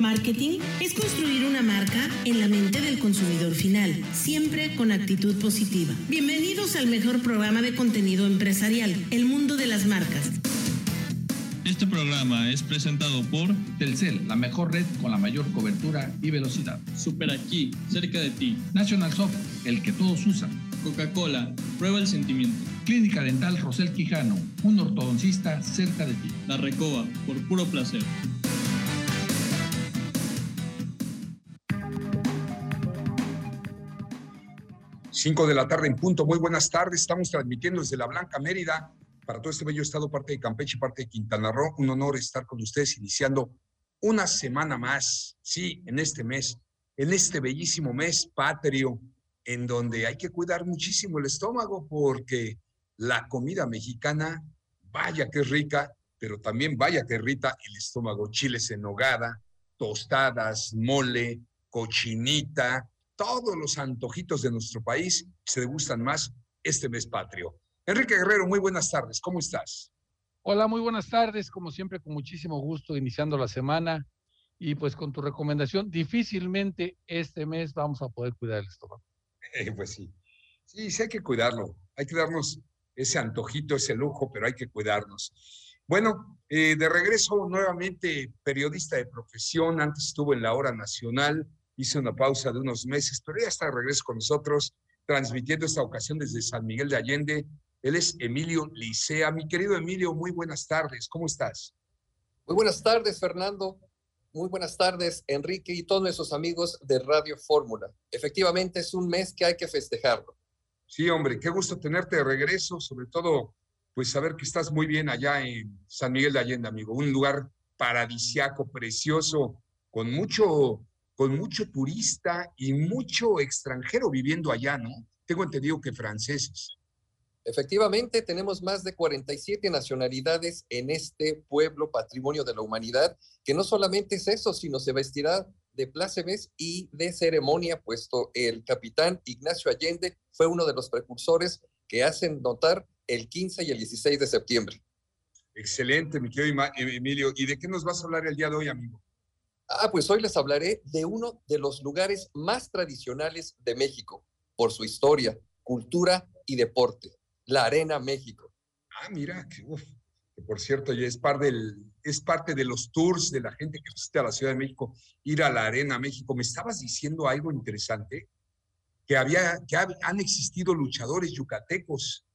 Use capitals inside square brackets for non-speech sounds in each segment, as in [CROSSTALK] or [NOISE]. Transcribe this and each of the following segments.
Marketing es construir una marca en la mente del consumidor final, siempre con actitud positiva. Bienvenidos al mejor programa de contenido empresarial, El Mundo de las Marcas. Este programa es presentado por Telcel, la mejor red con la mayor cobertura y velocidad. Super Aquí, cerca de ti. National Soft, el que todos usan. Coca-Cola, prueba el sentimiento. Clínica Dental Rosel Quijano, un ortodoncista cerca de ti. La Recoba, por puro placer. 5 de la tarde en punto. Muy buenas tardes. Estamos transmitiendo desde la Blanca Mérida para todo este bello estado, parte de Campeche parte de Quintana Roo. Un honor estar con ustedes iniciando una semana más, sí, en este mes, en este bellísimo mes patrio, en donde hay que cuidar muchísimo el estómago porque la comida mexicana, vaya que rica, pero también vaya que irrita el estómago. Chiles en nogada, tostadas, mole, cochinita, todos los antojitos de nuestro país se degustan más este mes patrio. Enrique Guerrero, muy buenas tardes, ¿cómo estás? Hola, muy buenas tardes, como siempre con muchísimo gusto iniciando la semana y pues con tu recomendación, difícilmente este mes vamos a poder cuidar el estómago. Eh, pues sí, sí, sí hay que cuidarlo, hay que darnos ese antojito, ese lujo, pero hay que cuidarnos. Bueno, eh, de regreso nuevamente periodista de profesión, antes estuvo en la hora nacional, hice una pausa de unos meses, pero ya está de regreso con nosotros, transmitiendo esta ocasión desde San Miguel de Allende. Él es Emilio Licea. Mi querido Emilio, muy buenas tardes, ¿cómo estás? Muy buenas tardes, Fernando. Muy buenas tardes, Enrique y todos nuestros amigos de Radio Fórmula. Efectivamente, es un mes que hay que festejarlo. Sí, hombre, qué gusto tenerte de regreso, sobre todo, pues saber que estás muy bien allá en San Miguel de Allende, amigo. Un lugar paradisiaco, precioso, con mucho con mucho turista y mucho extranjero viviendo allá, ¿no? Tengo entendido que franceses. Efectivamente, tenemos más de 47 nacionalidades en este pueblo patrimonio de la humanidad, que no solamente es eso, sino se vestirá de plácemes y de ceremonia, puesto el capitán Ignacio Allende fue uno de los precursores que hacen notar el 15 y el 16 de septiembre. Excelente, mi querido Emilio. ¿Y de qué nos vas a hablar el día de hoy, amigo? Ah, pues hoy les hablaré de uno de los lugares más tradicionales de México, por su historia, cultura y deporte, la Arena México. Ah, mira, que, por cierto ya es parte, del, es parte de los tours de la gente que visita la Ciudad de México, ir a la Arena México. Me estabas diciendo algo interesante, que, había, que han existido luchadores yucatecos.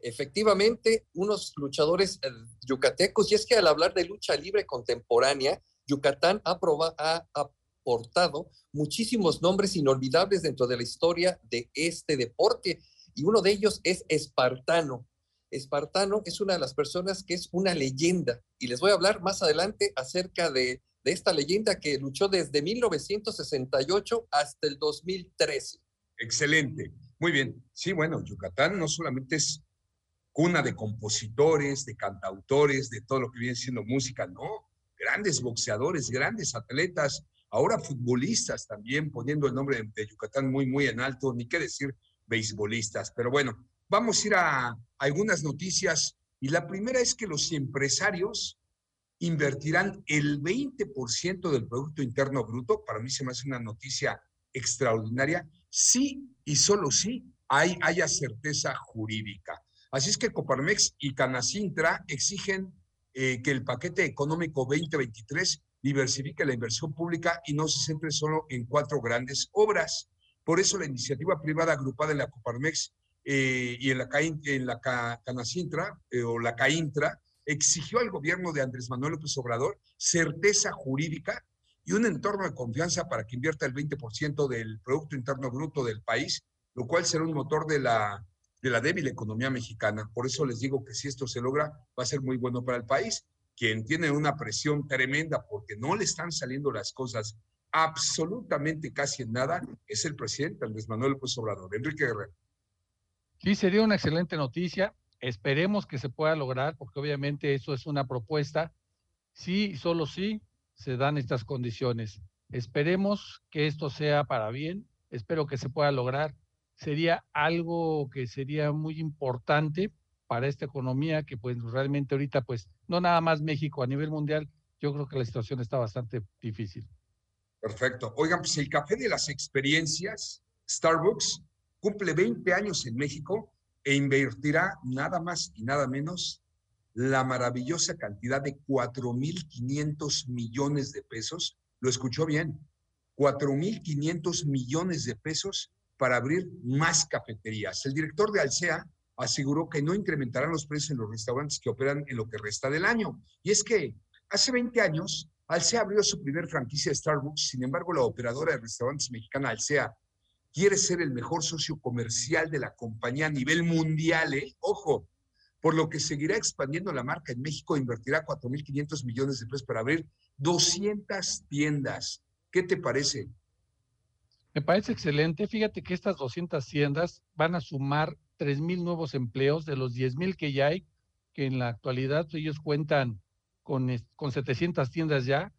Efectivamente, unos luchadores eh, yucatecos, y es que al hablar de lucha libre contemporánea, Yucatán ha, ha aportado muchísimos nombres inolvidables dentro de la historia de este deporte y uno de ellos es Espartano. Espartano es una de las personas que es una leyenda y les voy a hablar más adelante acerca de, de esta leyenda que luchó desde 1968 hasta el 2013. Excelente, muy bien. Sí, bueno, Yucatán no solamente es cuna de compositores, de cantautores, de todo lo que viene siendo música, no, grandes boxeadores, grandes atletas, ahora futbolistas también, poniendo el nombre de, Yucatán muy, muy en alto, ni qué decir beisbolistas. Pero bueno, vamos a ir a, algunas noticias y la primera es que los empresarios invertirán el 20% del Producto Interno Bruto. Para mí se me hace una noticia extraordinaria. Sí y solo sí hay, haya certeza jurídica. Así es que Coparmex y Canacintra exigen eh, que el paquete económico 2023 diversifique la inversión pública y no se centre solo en cuatro grandes obras. Por eso la iniciativa privada agrupada en la Coparmex eh, y en la, en la Canacintra eh, o la CAINTRA exigió al gobierno de Andrés Manuel López Obrador certeza jurídica y un entorno de confianza para que invierta el 20% del Producto Interno Bruto del país, lo cual será un motor de la de la débil economía mexicana. Por eso les digo que si esto se logra, va a ser muy bueno para el país. Quien tiene una presión tremenda porque no le están saliendo las cosas absolutamente casi en nada es el presidente Andrés Manuel López Obrador. Enrique Guerrero. Sí, sería una excelente noticia. Esperemos que se pueda lograr, porque obviamente eso es una propuesta. Sí, solo sí se dan estas condiciones. Esperemos que esto sea para bien. Espero que se pueda lograr sería algo que sería muy importante para esta economía que pues realmente ahorita pues no nada más México a nivel mundial yo creo que la situación está bastante difícil. Perfecto. Oigan, pues el café de las experiencias, Starbucks, cumple 20 años en México e invertirá nada más y nada menos la maravillosa cantidad de 4.500 millones de pesos. Lo escuchó bien, 4.500 millones de pesos para abrir más cafeterías. El director de Alsea aseguró que no incrementarán los precios en los restaurantes que operan en lo que resta del año. Y es que hace 20 años, Alsea abrió su primer franquicia de Starbucks, sin embargo, la operadora de restaurantes mexicana Alsea quiere ser el mejor socio comercial de la compañía a nivel mundial, ¿eh? Ojo, por lo que seguirá expandiendo la marca en México, invertirá 4.500 millones de pesos para abrir 200 tiendas. ¿Qué te parece? Me parece excelente. Fíjate que estas 200 tiendas van a sumar 3.000 nuevos empleos de los 10.000 que ya hay, que en la actualidad ellos cuentan con, con 700 tiendas ya.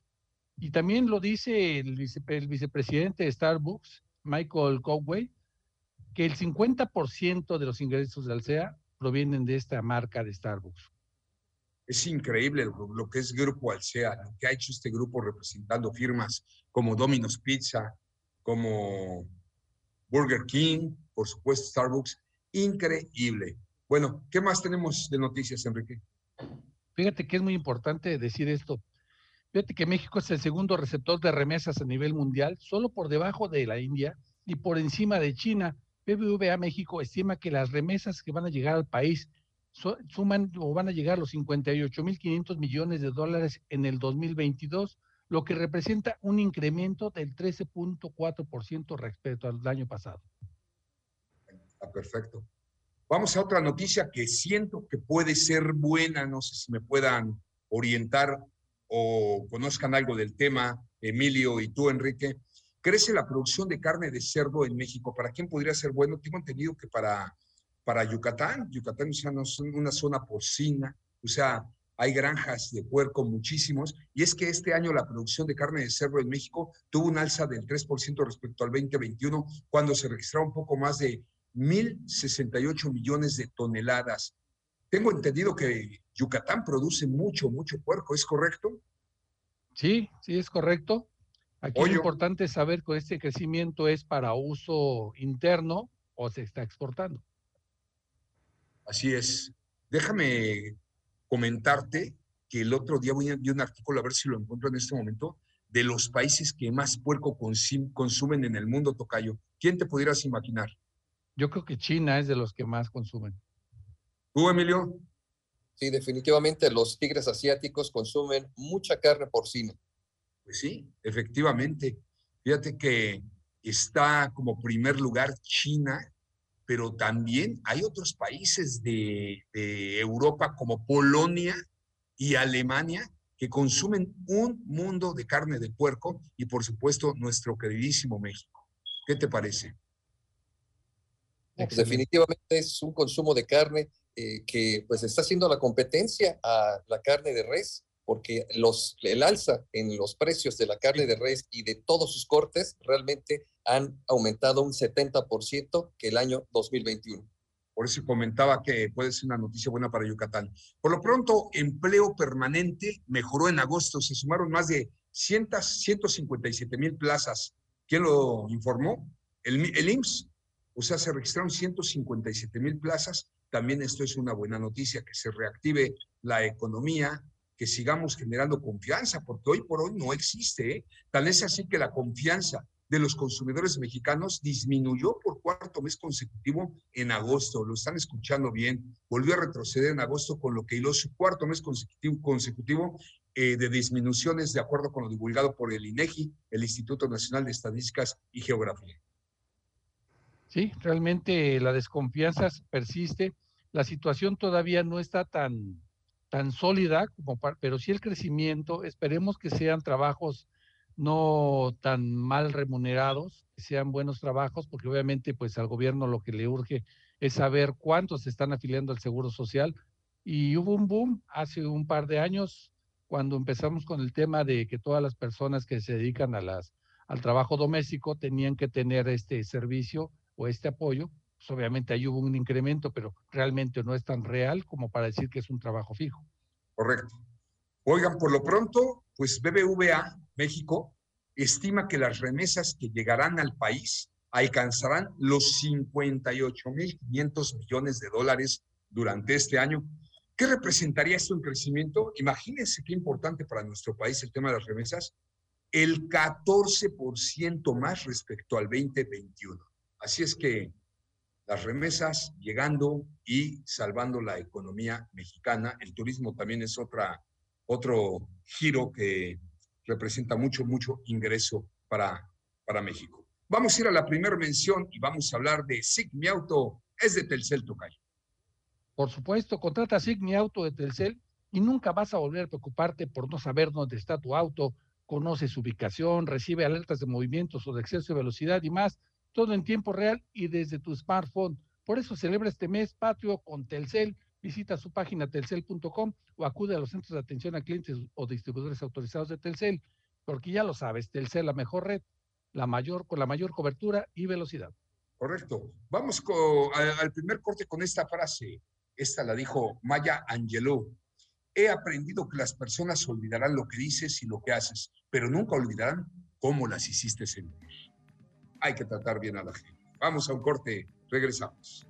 Y también lo dice el, vicepresidente de Starbucks, Michael Cowway, que el 50% de los ingresos de Alsea provienen de esta marca de Starbucks. Es increíble lo, que es Grupo Alsea, lo que ha hecho este grupo representando firmas como Domino's Pizza, como Burger King, por supuesto Starbucks. Increíble. Bueno, ¿qué más tenemos de noticias, Enrique? Fíjate que es muy importante decir esto. Fíjate que México es el segundo receptor de remesas a nivel mundial, solo por debajo de la India y por encima de China. BBVA México estima que las remesas que van a llegar al país suman o van a llegar los 58.500 millones de dólares en el 2022, lo que representa un incremento del 13.4% respecto al año pasado. Ah, perfecto. Vamos a otra noticia que siento que puede ser buena, no sé si me puedan orientar o conozcan algo del tema, Emilio y tú, Enrique, crece la producción de carne de cerdo en México. ¿Para quién podría ser bueno? Tengo entendido que para, para Yucatán, Yucatán es una zona porcina, o sea, hay granjas de puerco muchísimos, y es que este año la producción de carne de cerdo en México tuvo un alza del 3% respecto al 2021, cuando se registraron un poco más de 1.068 millones de toneladas. Tengo entendido que Yucatán produce mucho, mucho puerco, ¿es correcto? Sí, sí, es correcto. Aquí lo importante es saber que este crecimiento es para uso interno o se está exportando. Así es. Déjame comentarte que el otro día voy a enviar un artículo, a ver si lo encuentro en este momento, de los países que más puerco consumen en el mundo, Tocayo. ¿Quién te pudieras imaginar? Yo creo que China es de los que más consumen. ¿Tú, Emilio? Sí, definitivamente los tigres asiáticos consumen mucha carne porcina. Pues sí, efectivamente. Fíjate que está como primer lugar China, pero también hay otros países de, Europa como Polonia y Alemania que consumen un mundo de carne de puerco y por supuesto nuestro queridísimo México. ¿Qué te parece? Pues definitivamente es un consumo de carne eh, que pues está haciendo la competencia a la carne de res, porque los, el alza en los precios de la carne de res y de todos sus cortes realmente han aumentado un 70% que el año 2021. Por eso comentaba que puede ser una noticia buena para Yucatán. Por lo pronto, empleo permanente mejoró en agosto. Se sumaron más de 100, 157 mil plazas. ¿Quién lo informó? El, el IMSS. O sea, se registraron 157 mil plazas también esto es una buena noticia, que se reactive la economía, que sigamos generando confianza, porque hoy por hoy no existe. ¿eh? Tal es así que la confianza de los consumidores mexicanos disminuyó por cuarto mes consecutivo en agosto. Lo están escuchando bien. Volvió a retroceder en agosto con lo que hiló su cuarto mes consecutivo, consecutivo eh, de disminuciones de acuerdo con lo divulgado por el INEGI, el Instituto Nacional de Estadísticas y Geografía. Sí, realmente la desconfianza persiste. La situación todavía no está tan, tan sólida, como pero sí el crecimiento. Esperemos que sean trabajos no tan mal remunerados, que sean buenos trabajos, porque obviamente pues al gobierno lo que le urge es saber cuántos se están afiliando al Seguro Social. Y hubo un boom hace un par de años cuando empezamos con el tema de que todas las personas que se dedican a las, al trabajo doméstico tenían que tener este servicio o este apoyo, pues obviamente ahí hubo un incremento, pero realmente no es tan real como para decir que es un trabajo fijo. Correcto. Oigan, por lo pronto, pues BBVA México estima que las remesas que llegarán al país alcanzarán los 58.500 millones de dólares durante este año. ¿Qué representaría esto en crecimiento? Imagínense qué importante para nuestro país el tema de las remesas. El 14% más respecto al 2021. Así es que las remesas llegando y salvando la economía mexicana. El turismo también es otra, otro giro que representa mucho, mucho ingreso para, para México. Vamos a ir a la primera mención y vamos a hablar de SIG Mi Auto, es de Telcel Tocayo. Por supuesto, contrata SIG Mi Auto de Telcel y nunca vas a volver a preocuparte por no saber dónde está tu auto, conoce su ubicación, recibe alertas de movimientos o de exceso de velocidad y más todo en tiempo real y desde tu smartphone. Por eso celebra este mes patrio con Telcel. Visita su página telcel.com o acude a los centros de atención a clientes o distribuidores autorizados de Telcel, porque ya lo sabes, Telcel la mejor red, la mayor con la mayor cobertura y velocidad. Correcto. Vamos al primer corte con esta frase. Esta la dijo Maya Angelou. He aprendido que las personas olvidarán lo que dices y lo que haces, pero nunca olvidarán cómo las hiciste sentir hay que tratar bien a la gente. Vamos a un corte, regresamos.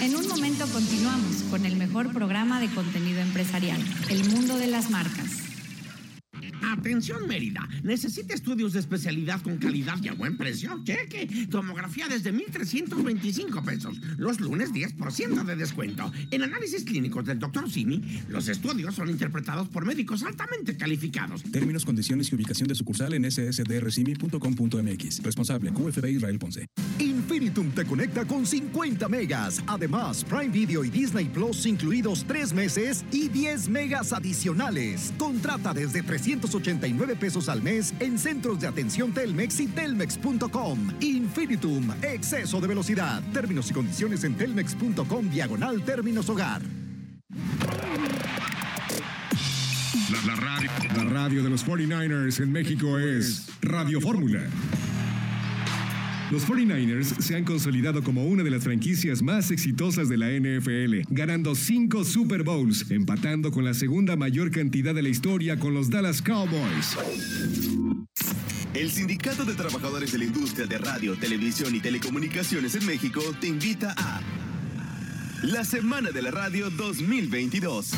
En un momento continuamos con el mejor programa de contenido empresarial, El Mundo de las Marcas. Atención Mérida, necesita estudios de especialidad con calidad y a buen precio. Cheque, tomografía desde 1.325 pesos. Los lunes 10% de descuento. En análisis clínicos del Dr. Simi, los estudios son interpretados por médicos altamente calificados. Términos, condiciones y ubicación de sucursal en ssdrcimi.com.mx. Responsable QFB Israel Ponce. Infinitum te conecta con 50 megas. Además, Prime Video y Disney Plus incluidos 3 meses y 10 megas adicionales. Contrata desde 380 89 pesos al mes en centros de atención Telmex y telmex.com. Infinitum, exceso de velocidad. Términos y condiciones en telmex.com diagonal términos hogar. La, radio, la radio de los 49ers en México es Radio Fórmula. Los 49ers se han consolidado como una de las franquicias más exitosas de la NFL, ganando cinco Super Bowls, empatando con la segunda mayor cantidad de la historia con los Dallas Cowboys. El Sindicato de Trabajadores de la Industria de Radio, Televisión y Telecomunicaciones en México te invita a la Semana de la Radio 2022.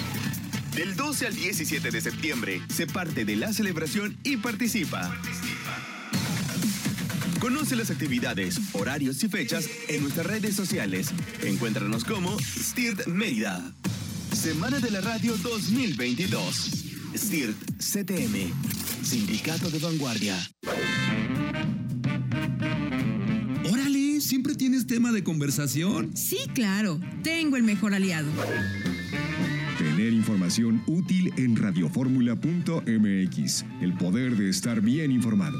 Del 12 al 17 de septiembre, se parte de la celebración y participa. Conoce las actividades, horarios y fechas en nuestras redes sociales. Encuéntranos como STIRT Mérida. Semana de la Radio 2022. STIRT CTM. Sindicato de Vanguardia. Órale, ¿siempre tienes tema de conversación? Sí, claro. Tengo el mejor aliado. Tener información útil en radioformula.mx. El poder de estar bien informado.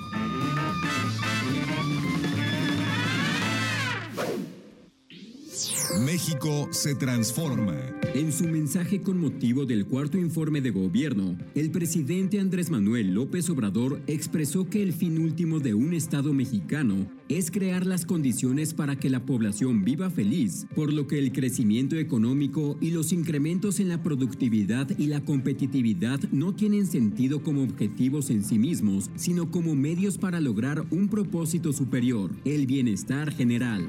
México se transforma. En su mensaje con motivo del cuarto informe de gobierno, el presidente Andrés Manuel López Obrador expresó que el fin último de un Estado mexicano es crear las condiciones para que la población viva feliz, por lo que el crecimiento económico y los incrementos en la productividad y la competitividad no tienen sentido como objetivos en sí mismos, sino como medios para lograr un propósito superior, el bienestar general.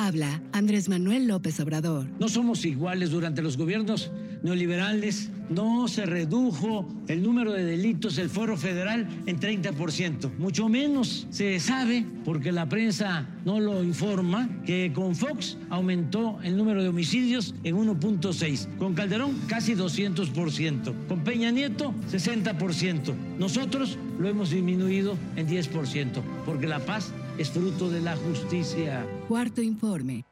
Habla Andrés Manuel López Obrador. No somos iguales durante los gobiernos neoliberales no se redujo el número de delitos, el foro federal, en 30%. Mucho menos se sabe, porque la prensa no lo informa, que con Fox aumentó el número de homicidios en 1.6. Con Calderón casi 200%. Con Peña Nieto 60%. Nosotros lo hemos disminuido en 10%, porque la paz es fruto de la justicia. Cuarto informe.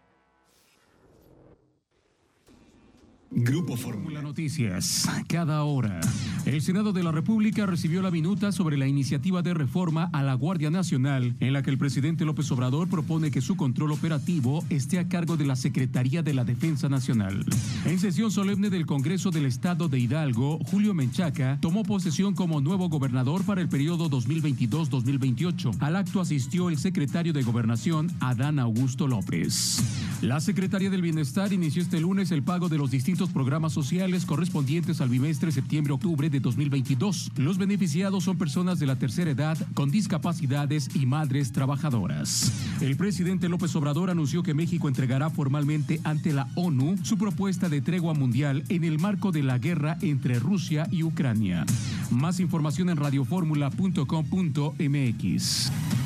Grupo Fórmula Noticias, cada hora. El Senado de la República recibió la minuta sobre la iniciativa de reforma a la Guardia Nacional, en la que el presidente López Obrador propone que su control operativo esté a cargo de la Secretaría de la Defensa Nacional. En sesión solemne del Congreso del Estado de Hidalgo, Julio Menchaca tomó posesión como nuevo gobernador para el periodo 2022-2028. Al acto asistió el secretario de Gobernación, Adán Augusto López. La Secretaría del Bienestar inició este lunes el pago de los distintos programas sociales correspondientes al bimestre septiembre-octubre de 2022. Los beneficiados son personas de la tercera edad con discapacidades y madres trabajadoras. El presidente López Obrador anunció que México entregará formalmente ante la ONU su propuesta de tregua mundial en el marco de la guerra entre Rusia y Ucrania. Más información en radioformula.com.mx.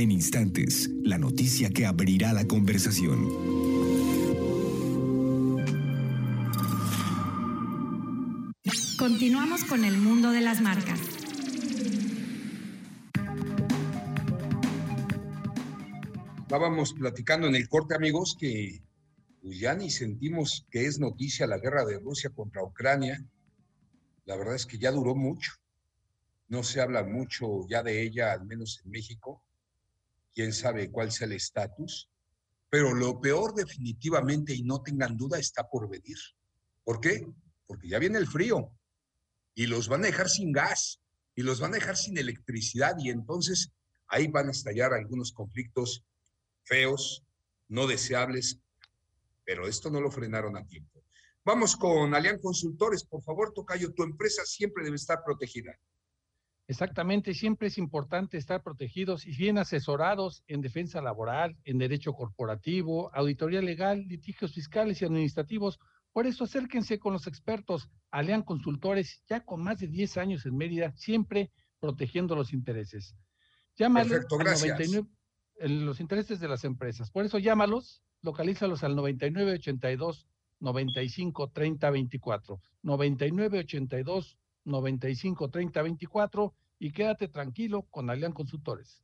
En instantes, la noticia que abrirá la conversación. Continuamos con el mundo de las marcas. Estábamos platicando en el corte, amigos, que pues ya ni sentimos que es noticia la guerra de Rusia contra Ucrania. La verdad es que ya duró mucho. No se habla mucho ya de ella, al menos en México. Quién sabe cuál sea el estatus. Pero lo peor definitivamente, y no tengan duda, está por venir. ¿Por qué? Porque ya viene el frío y los van a dejar sin gas y los van a dejar sin electricidad y entonces ahí van a estallar algunos conflictos feos, no deseables, pero esto no lo frenaron a tiempo. Vamos con Alian Consultores, por favor, Tocayo, tu empresa siempre debe estar protegida. Exactamente, siempre es importante estar protegidos y bien asesorados en defensa laboral, en derecho corporativo, auditoría legal, litigios fiscales y administrativos. Por eso acérquense con los expertos Alian Consultores, ya con más de 10 años en Mérida, siempre protegiendo los intereses. Llámale Perfecto, al gracias. 99 en los intereses de las empresas. Por eso llámalos, localízalos al 9982 95 30 24. 9982 95 30 24 y quédate tranquilo con Alian Consultores.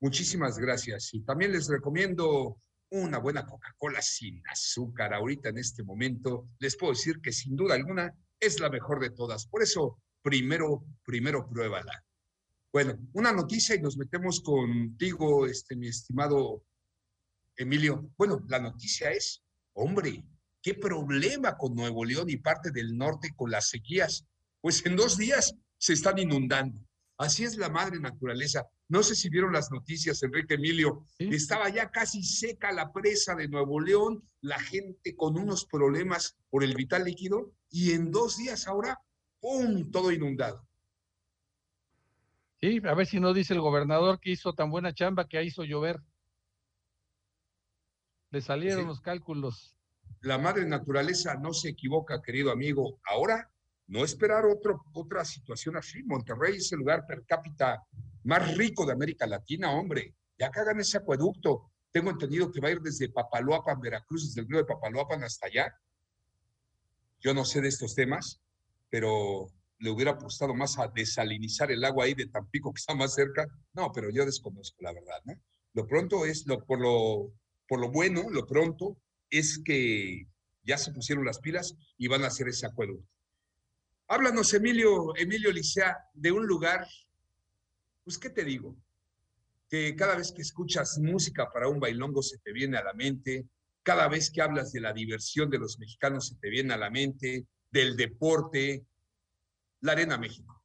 Muchísimas gracias. Y también les recomiendo una buena Coca-Cola sin azúcar. Ahorita en este momento les puedo decir que sin duda alguna es la mejor de todas. Por eso, primero, primero pruébala. Bueno, una noticia y nos metemos contigo, este, mi estimado Emilio. Bueno, la noticia es, hombre, qué problema con Nuevo León y parte del norte con las sequías. Pues en dos días se están inundando. Así es la madre naturaleza. No sé si vieron las noticias, Enrique Emilio. Estaba ya casi seca la presa de Nuevo León, la gente con unos problemas por el vital líquido, y en dos días ahora, ¡pum!, todo inundado. Sí, a ver si no dice el gobernador que hizo tan buena chamba que hizo llover. Le salieron Sí. los cálculos. La madre naturaleza no se equivoca, querido amigo. Ahora, no esperar otro, otra situación así. Monterrey es el lugar per cápita más rico de América Latina, hombre. Ya que hagan ese acueducto. Tengo entendido que va a ir desde Papaloapan, Veracruz, desde el río de Papaloapan hasta allá. Yo no sé de estos temas, pero le hubiera apostado más a desalinizar el agua ahí de Tampico, que está más cerca. No, pero yo desconozco la verdad, ¿no? Lo pronto es, lo, por, lo, por lo bueno, lo pronto es que ya se pusieron las pilas y van a hacer ese acueducto. Háblanos, Emilio, Emilio Licea, de un lugar, pues, ¿qué te digo? Que cada vez que escuchas música para un bailongo se te viene a la mente, cada vez que hablas de la diversión de los mexicanos se te viene a la mente, del deporte, la Arena México.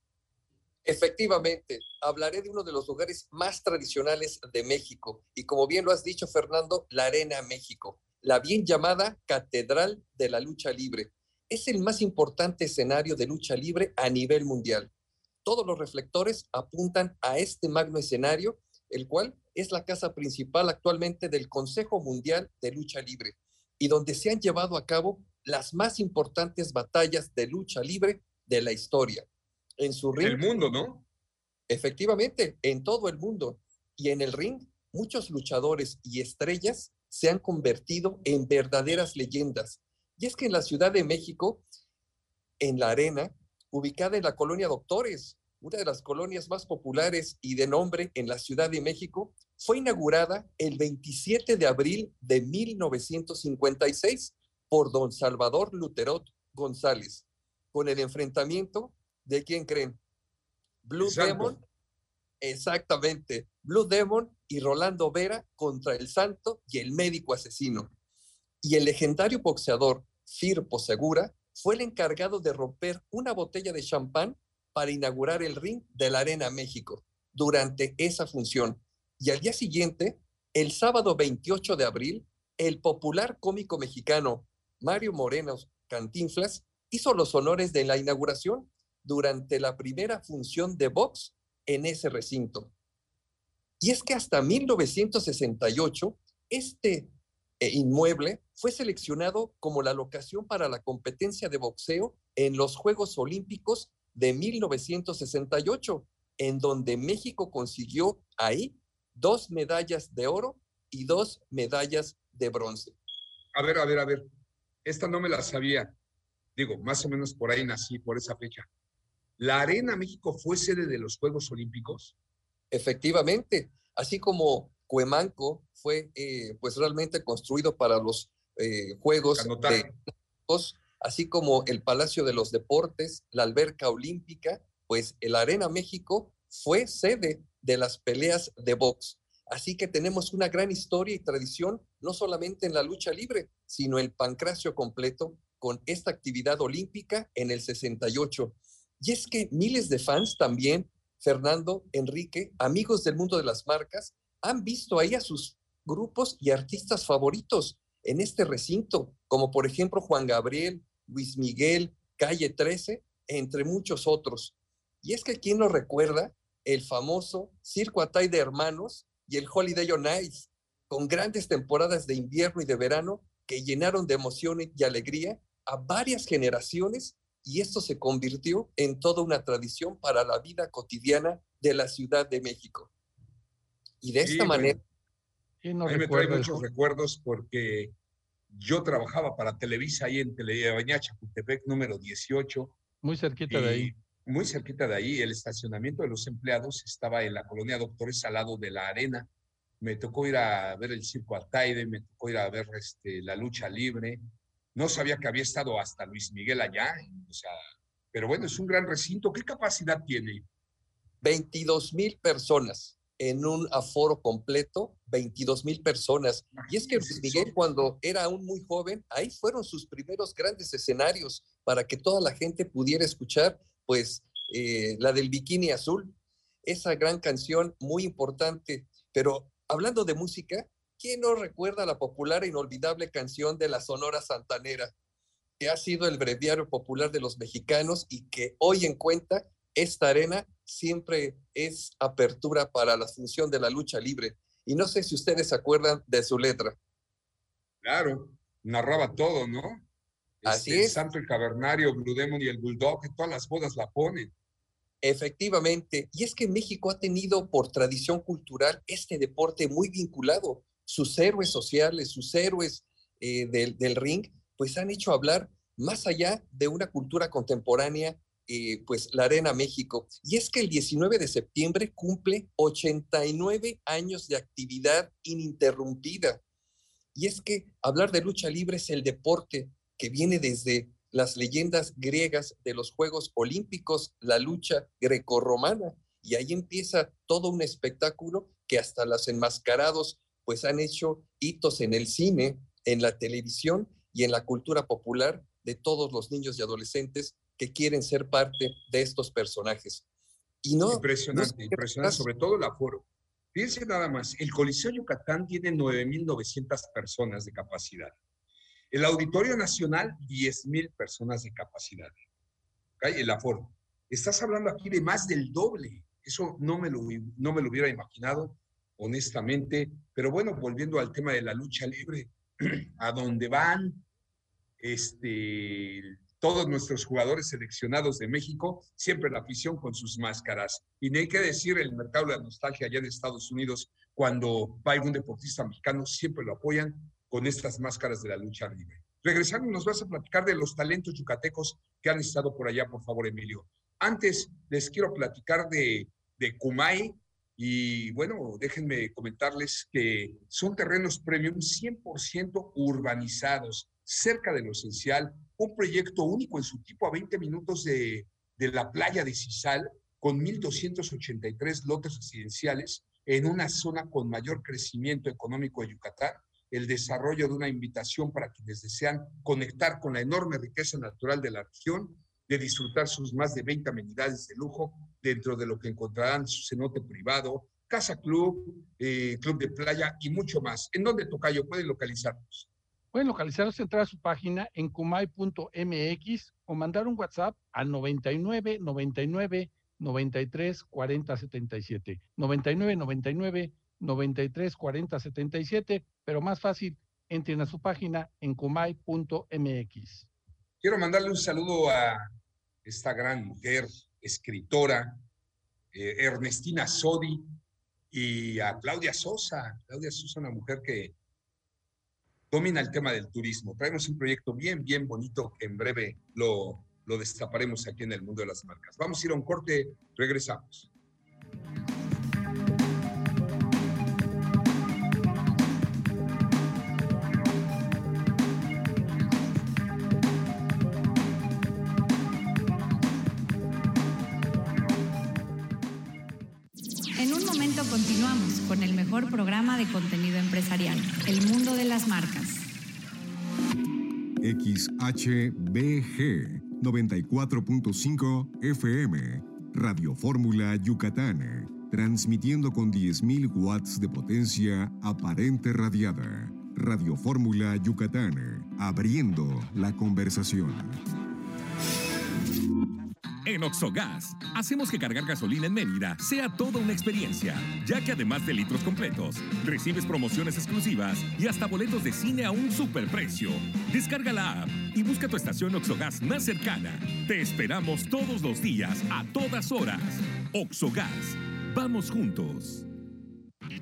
Efectivamente, hablaré de uno de los lugares más tradicionales de México y como bien lo has dicho, Fernando, la Arena México, la bien llamada Catedral de la Lucha Libre. Es el más importante escenario de lucha libre a nivel mundial. Todos los reflectores apuntan a este magno escenario el cual es la casa principal actualmente del Consejo Mundial de Lucha Libre y donde se han llevado a cabo las más importantes batallas de lucha libre de la historia. En su ring. El mundo, ¿no? Efectivamente, en todo el mundo. Y en el ring, muchos luchadores y estrellas se han convertido en verdaderas leyendas. Y es que en la Ciudad de México, en la arena, ubicada en la colonia Doctores, una de las colonias más populares y de nombre en la Ciudad de México, fue inaugurada el 27 de abril de 1956 por don Salvador Luterot González, con el enfrentamiento de quién creen? Blue Demon, exactamente, Blue Demon y Rolando Vera contra el Santo y el médico asesino. Y el legendario boxeador Firpo Segura fue el encargado de romper una botella de champán para inaugurar el ring de la Arena México durante esa función. Y al día siguiente, el sábado 28 de abril, el popular cómico mexicano Mario Moreno Cantinflas hizo los honores de la inauguración durante la primera función de box en ese recinto. Y es que hasta 1968, este eh, inmueble fue seleccionado como la locación para la competencia de boxeo en los Juegos Olímpicos de 1968, en donde México consiguió ahí dos medallas de oro y dos medallas de bronce. A ver, a ver, a ver. Esta no me la sabía. Digo, más o menos por ahí nací, por esa fecha. ¿La Arena México fue sede de los Juegos Olímpicos? Efectivamente, así como Cuemanco fue eh, pues realmente construido para los eh, Juegos de, así como el Palacio de los Deportes, la Alberca Olímpica, pues el Arena México fue sede de las peleas de box. Así que tenemos una gran historia y tradición, no solamente en la lucha libre, sino el pancracio completo con esta actividad olímpica en el 68. Y es que miles de fans también, Fernando, Enrique, amigos del mundo de las marcas, han visto ahí a sus grupos y artistas favoritos en este recinto, como por ejemplo Juan Gabriel, Luis Miguel, Calle 13, entre muchos otros. Y es que quien nos recuerda el famoso Circo Atay de Hermanos y el Holiday on Ice, con grandes temporadas de invierno y de verano que llenaron de emoción y alegría a varias generaciones y esto se convirtió en toda una tradición para la vida cotidiana de la Ciudad de México. Y de esta manera... No a mí me trae muchos recuerdos porque yo trabajaba para Televisa ahí en Telebaña Chapultepec número 18. Muy cerquita de ahí. Muy cerquita de ahí. El estacionamiento de los empleados estaba en la colonia Doctores al lado de la arena. Me tocó ir a ver el circo Altaide, me tocó ir a ver este, la lucha libre. No sabía que había estado hasta Luis Miguel allá. O sea, pero bueno, es un gran recinto. ¿Qué capacidad tiene? 22 mil personas en un aforo completo, 22 mil personas. Y es que Miguel, cuando era aún muy joven, ahí fueron sus primeros grandes escenarios para que toda la gente pudiera escuchar, pues, eh, la del Bikini Azul, esa gran canción muy importante. Pero hablando de música, ¿quién no recuerda la popular e inolvidable canción de la Sonora Santanera? que ha sido el breviario popular de los mexicanos y que hoy en cuenta esta arena siempre es apertura para la función de la lucha libre. Y no sé si ustedes se acuerdan de su letra. Claro, narraba todo, ¿no? Así este, es. Santo el Cavernario, Blue Demon y el Bulldog, que todas las bodas la ponen. Efectivamente, y es que México ha tenido por tradición cultural este deporte muy vinculado. Sus héroes sociales, sus héroes eh, del, del ring, pues han hecho hablar más allá de una cultura contemporánea eh, pues la Arena México. Y es que el 19 de septiembre cumple 89 años de actividad ininterrumpida. Y es que hablar de lucha libre es el deporte que viene desde las leyendas griegas de los Juegos Olímpicos, la lucha grecorromana. Y ahí empieza todo un espectáculo que hasta los enmascarados pues han hecho hitos en el cine, en la televisión y en la cultura popular de todos los niños y adolescentes que quieren ser parte de estos personajes. Y no, impresionante, impresionante, sobre todo el aforo. Fíjense nada más, el Coliseo Yucatán tiene 9.900 personas de capacidad. El Auditorio Nacional, 10.000 personas de capacidad. El aforo. Estás hablando aquí de más del doble. Eso no me lo, no me lo hubiera imaginado honestamente. Pero bueno, volviendo al tema de la lucha libre, [CLEARS THROAT] a donde van este, todos nuestros jugadores seleccionados de México, siempre la afición con sus máscaras. Y no hay que decir, el mercado de la nostalgia allá en Estados Unidos, cuando va algún deportista mexicano, siempre lo apoyan con estas máscaras de la lucha libre. Regresando, nos vas a platicar de los talentos yucatecos que han estado por allá, por favor, Emilio. Antes, les quiero platicar de, de Kumai, y bueno, déjenme comentarles que son terrenos premium 100% urbanizados, cerca de lo esencial, un proyecto único en su tipo a 20 minutos de, de la playa de Cisal, con 1.283 lotes residenciales en una zona con mayor crecimiento económico de Yucatán, el desarrollo de una invitación para quienes desean conectar con la enorme riqueza natural de la región, de disfrutar sus más de 20 amenidades de lujo dentro de lo que encontrarán su cenote privado, casa club, eh, club de playa y mucho más. ¿En dónde, Tocayo, pueden localizarnos? Pueden localizarnos, entrar a su página en kumai.mx o mandar un WhatsApp al 99 99 93 40 77. 99 99 93 40 77, pero más fácil, entren a su página en kumai.mx. Quiero mandarle un saludo a esta gran mujer, escritora, eh, Ernestina Sodi, y a Claudia Sosa. Claudia Sosa, una mujer que domina el tema del turismo. Traemos un proyecto bien, bien bonito que en breve lo, lo destaparemos aquí en el mundo de las marcas. Vamos a ir a un corte, regresamos. Con el mejor programa de contenido empresarial, El Mundo de las Marcas. XHBG 94.5 FM, Radio Fórmula Yucatán, transmitiendo con 10.000 watts de potencia aparente radiada. Radio Fórmula Yucatán, abriendo la conversación. En Oxogas, hacemos que cargar gasolina en Mérida sea toda una experiencia, ya que además de litros completos, recibes promociones exclusivas y hasta boletos de cine a un superprecio. Descarga la app y busca tu estación Oxogas más cercana. Te esperamos todos los días, a todas horas. Oxogas, vamos juntos.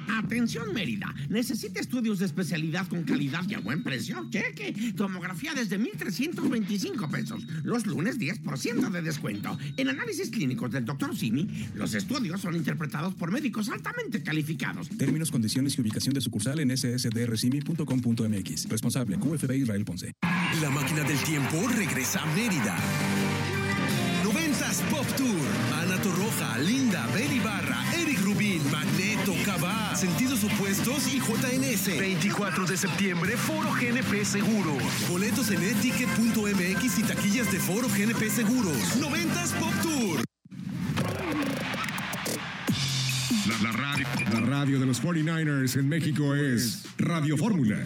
Atención Mérida, necesita estudios de especialidad con calidad y a buen precio. Cheque, tomografía desde 1.325 pesos. Los lunes 10% de descuento. En análisis clínicos del Dr. Simi, los estudios son interpretados por médicos altamente calificados. Términos, condiciones y ubicación de sucursal en ssdrcimi.com.mx. Responsable QFB Israel Ponce. La máquina del tiempo regresa a Mérida. 90s Pop Tour. Ana Torroja, Linda, Betty Barra, Eric Rubín, Magneto, Cabá, Sentidos Opuestos y JNS. 24 de septiembre, Foro GNP Seguros. Boletos en eticket.mx y taquillas de Foro GNP Seguros. 90s Pop Tour. La, la radio, la radio de los 49ers en México es Radio Fórmula.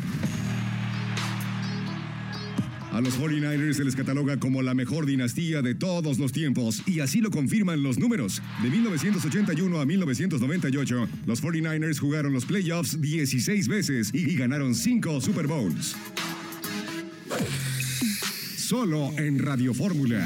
A los 49ers se les cataloga como la mejor dinastía de todos los tiempos y así lo confirman los números. De 1981 a 1998, los 49ers jugaron los playoffs 16 veces y ganaron 5 Super Bowls. Solo en Radio Fórmula.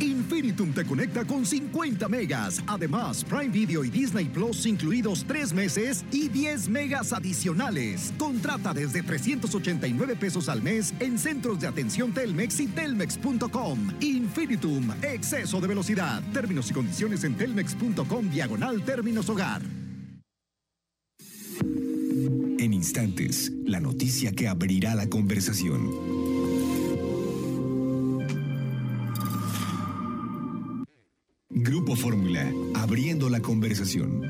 Infinitum te conecta con 50 megas. Además, Prime Video y Disney Plus incluidos 3 meses y 10 megas adicionales. Contrata desde 389 pesos al mes en centros de atención Telmex y telmex.com. Infinitum, exceso de velocidad. Términos y condiciones en telmex.com diagonal términos hogar. En instantes, la noticia que abrirá la conversación. Abriendo la conversación.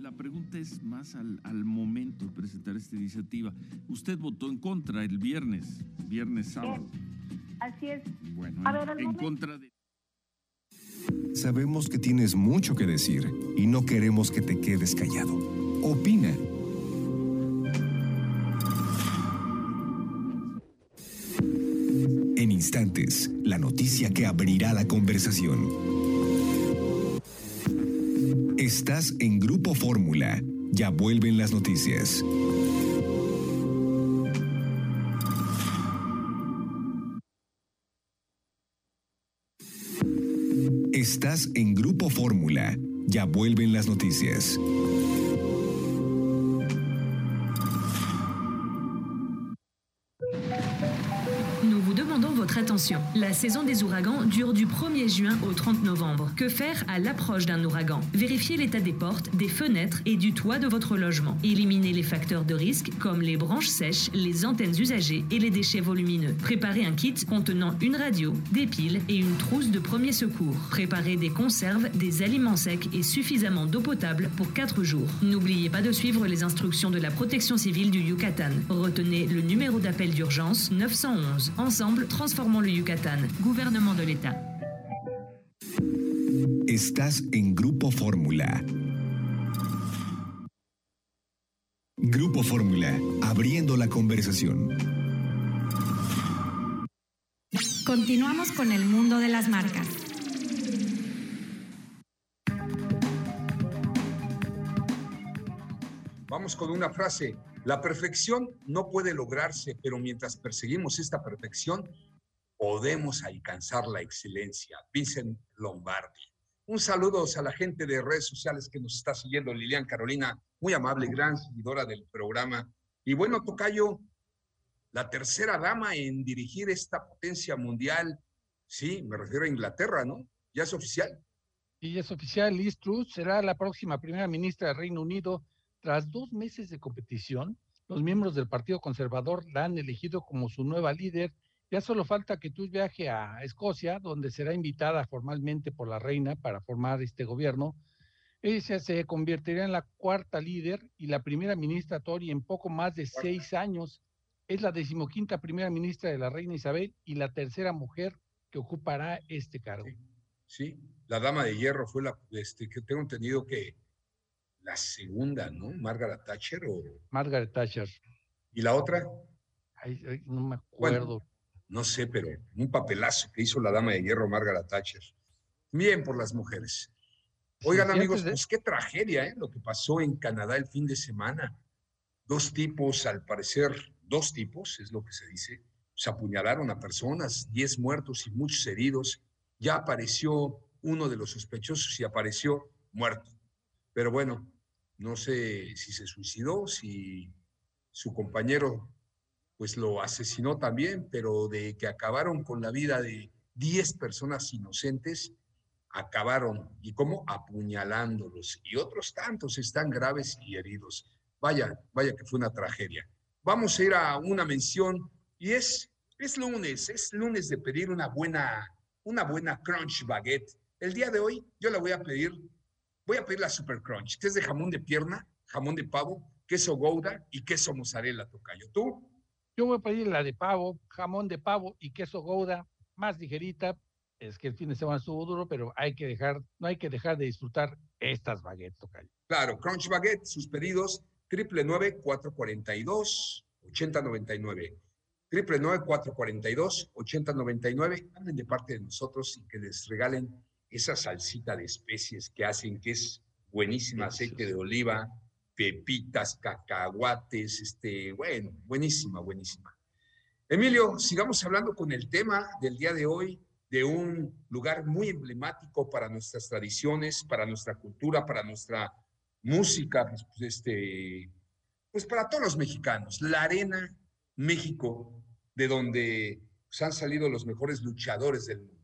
La pregunta es más al, al momento de presentar esta iniciativa. Usted votó en contra el viernes, viernes sábado. Así es. Bueno, A ver, al en momento- contra de... Sabemos que tienes mucho que decir y no queremos que te quedes callado. Opina. En instantes, la noticia que abrirá la conversación. Estás en Grupo Fórmula. Ya vuelven las noticias. Estás en Grupo Fórmula. Ya vuelven las noticias. La saison des ouragans dure du 1er juin au 30 novembre. Que faire à l'approche d'un ouragan? Vérifiez l'état des portes, des fenêtres et du toit de votre logement. Éliminez les facteurs de risque comme les branches sèches, les antennes usagées et les déchets volumineux. Préparez un kit contenant une radio, des piles et une trousse de premier secours. Préparez des conserves, des aliments secs et suffisamment d'eau potable pour 4 jours. N'oubliez pas de suivre les instructions de la protection civile du Yucatan. Retenez le numéro d'appel d'urgence 911. Ensemble, transformons le Yucatan. Gouvernement de l'État. Estás en Grupo Fórmula. Grupo Fórmula, abriendo la conversación. Continuamos con el mundo de las marcas. Vamos con una frase. La perfección no puede lograrse, pero mientras perseguimos esta perfección, podemos alcanzar la excelencia. Vincent Lombardi. Un saludo a la gente de redes sociales que nos está siguiendo. Lilian Carolina, muy amable, gran seguidora del programa. Y bueno, Tocayo, la tercera dama en dirigir esta potencia mundial. Sí, me refiero a Inglaterra, ¿no? Ya es oficial. Y es oficial, Liz Truss será la próxima primera ministra del Reino Unido. Tras dos meses de competición, los miembros del Partido Conservador la han elegido como su nueva líder. Ya solo falta que Truss viaje a Escocia, donde será invitada formalmente por la reina para formar este gobierno. Ella se convertirá en la cuarta líder y la primera ministra Tory en poco más de seis años. Es la decimoquinta primera ministra de la reina Isabel y la tercera mujer que ocupará este cargo. Sí, la dama de hierro fue la, este, que tengo entendido que la segunda, ¿no? Margaret Thatcher o... Margaret Thatcher. ¿Y la otra? Ay, ay, no me Bueno, acuerdo. No sé, pero un papelazo que hizo la dama de hierro Margaret Thatcher. Bien por las mujeres. Oigan, amigos, pues qué tragedia, ¿eh? Lo que pasó en Canadá el fin de semana. Dos tipos, al parecer, dos tipos, es lo que se dice, se apuñalaron a personas, 10 muertos y muchos heridos. Ya apareció uno de los sospechosos y apareció muerto. Pero bueno, no sé si se suicidó, si su compañero pues lo asesinó también, pero de que acabaron con la vida de 10 personas inocentes, acabaron, ¿y cómo? Apuñalándolos. Y otros tantos están graves y heridos. Vaya, vaya que fue una tragedia. Vamos a ir a una mención y es, es lunes, es lunes de pedir una buena, una buena crunch baguette. El día de hoy yo la voy a pedir, voy a pedir la super crunch, que es de jamón de pierna, jamón de pavo, queso gouda y queso mozzarella tocayo. ¿Tú? Yo voy a pedir la de pavo, jamón de pavo y queso gouda, más ligerita. Es que el fin de semana estuvo duro, pero hay que dejar, no hay que dejar de disfrutar estas baguettes, tocayo. Claro, Crunch Baguette, sus pedidos, triple nueve cuatro cuarenta y dos ochenta noventa y nueve. Triple nueve cuatro cuarenta y dos ochenta noventa y nueve. Hablen de parte de nosotros y que les regalen esa salsita de especies que hacen que es buenísima, aceite de oliva, pepitas, cacahuates, este, bueno, buenísima, buenísima. Emilio, sigamos hablando con el tema del día de hoy, de un lugar muy emblemático para nuestras tradiciones, para nuestra cultura, para nuestra música, pues, pues, este, pues para todos los mexicanos. La Arena México, de donde pues, han salido los mejores luchadores del mundo.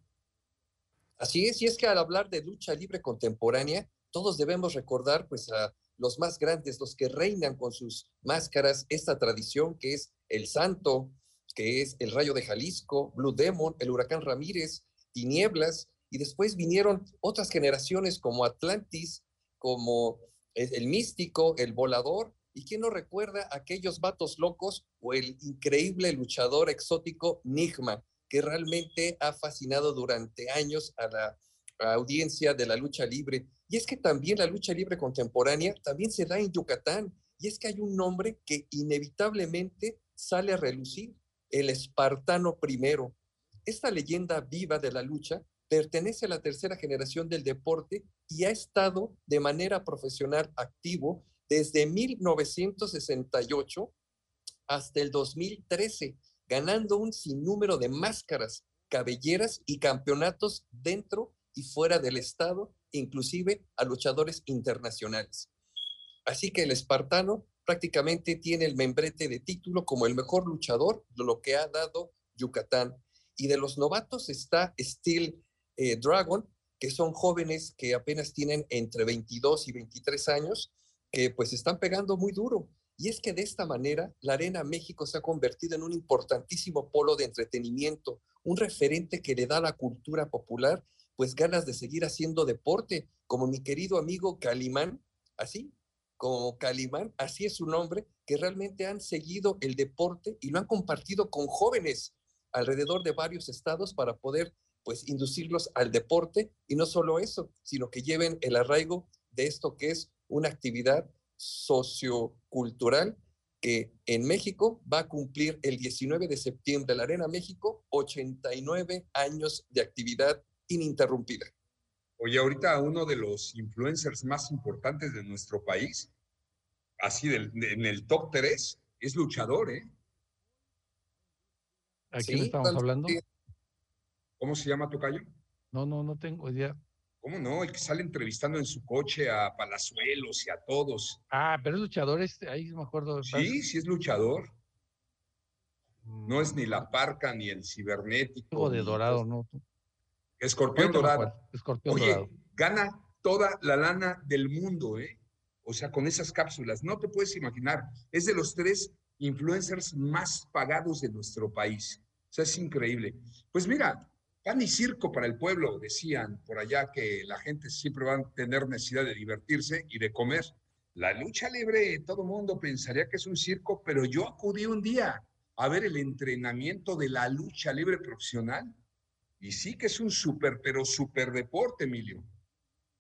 Así es, y es que al hablar de lucha libre contemporánea, todos debemos recordar pues a los más grandes, los que reinan con sus máscaras, esta tradición que es el Santo, que es el Rayo de Jalisco, Blue Demon, el Huracán Ramírez, Tinieblas y después vinieron otras generaciones como Atlantis, como el, místico, el volador, y quién no recuerda aquellos vatos locos o el increíble luchador exótico Nigma, que realmente ha fascinado durante años a la audiencia de la lucha libre. Y es que también la lucha libre contemporánea también se da en Yucatán. Y es que hay un nombre que inevitablemente sale a relucir, el espartano primero. Esta leyenda viva de la lucha pertenece a la tercera generación del deporte y ha estado de manera profesional activo desde 1968 hasta el 2013, ganando un sinnúmero de máscaras, cabelleras y campeonatos dentro y fuera del estado, inclusive a luchadores internacionales. Así que el espartano prácticamente tiene el membrete de título como el mejor luchador de lo que ha dado Yucatán. Y de los novatos está Steel eh, Dragon, que son jóvenes que apenas tienen entre 22 y 23 años, que pues están pegando muy duro. Y es que de esta manera la Arena México se ha convertido en un importantísimo polo de entretenimiento, un referente que le da la cultura popular pues ganas de seguir haciendo deporte, como mi querido amigo Calimán, así, como Calimán, así es su nombre, que realmente han seguido el deporte y lo han compartido con jóvenes alrededor de varios estados para poder pues inducirlos al deporte. Y no solo eso, sino que lleven el arraigo de esto que es una actividad sociocultural que en México va a cumplir el 19 de septiembre la Arena México 89 años de actividad ininterrumpida. Oye, ahorita uno de los influencers más importantes de nuestro país, así del, en el top 3, es luchador, ¿eh? ¿A quién estamos hablando? ¿Cómo se llama Tocayo? No, no, no tengo idea. ¿Cómo no? El que sale entrevistando en su coche a Palazuelos y a todos. Ah, pero es luchador, este, ahí me acuerdo. Sí, sí es luchador. No es ni la mm. parca ni el cibernético. O de dorado, ¿no? Escorpión dorado. Oye, gana toda la lana del mundo, ¿eh? O sea, con esas cápsulas. No te puedes imaginar. Es de los tres influencers más pagados de nuestro país. O sea, es increíble. Pues mira, pan y circo para el pueblo, decían por allá que la gente siempre va a tener necesidad de divertirse y de comer. La lucha libre, todo mundo pensaría que es un circo, pero yo acudí un día a ver el entrenamiento de la lucha libre profesional y sí que es un súper, pero súper deporte, Emilio.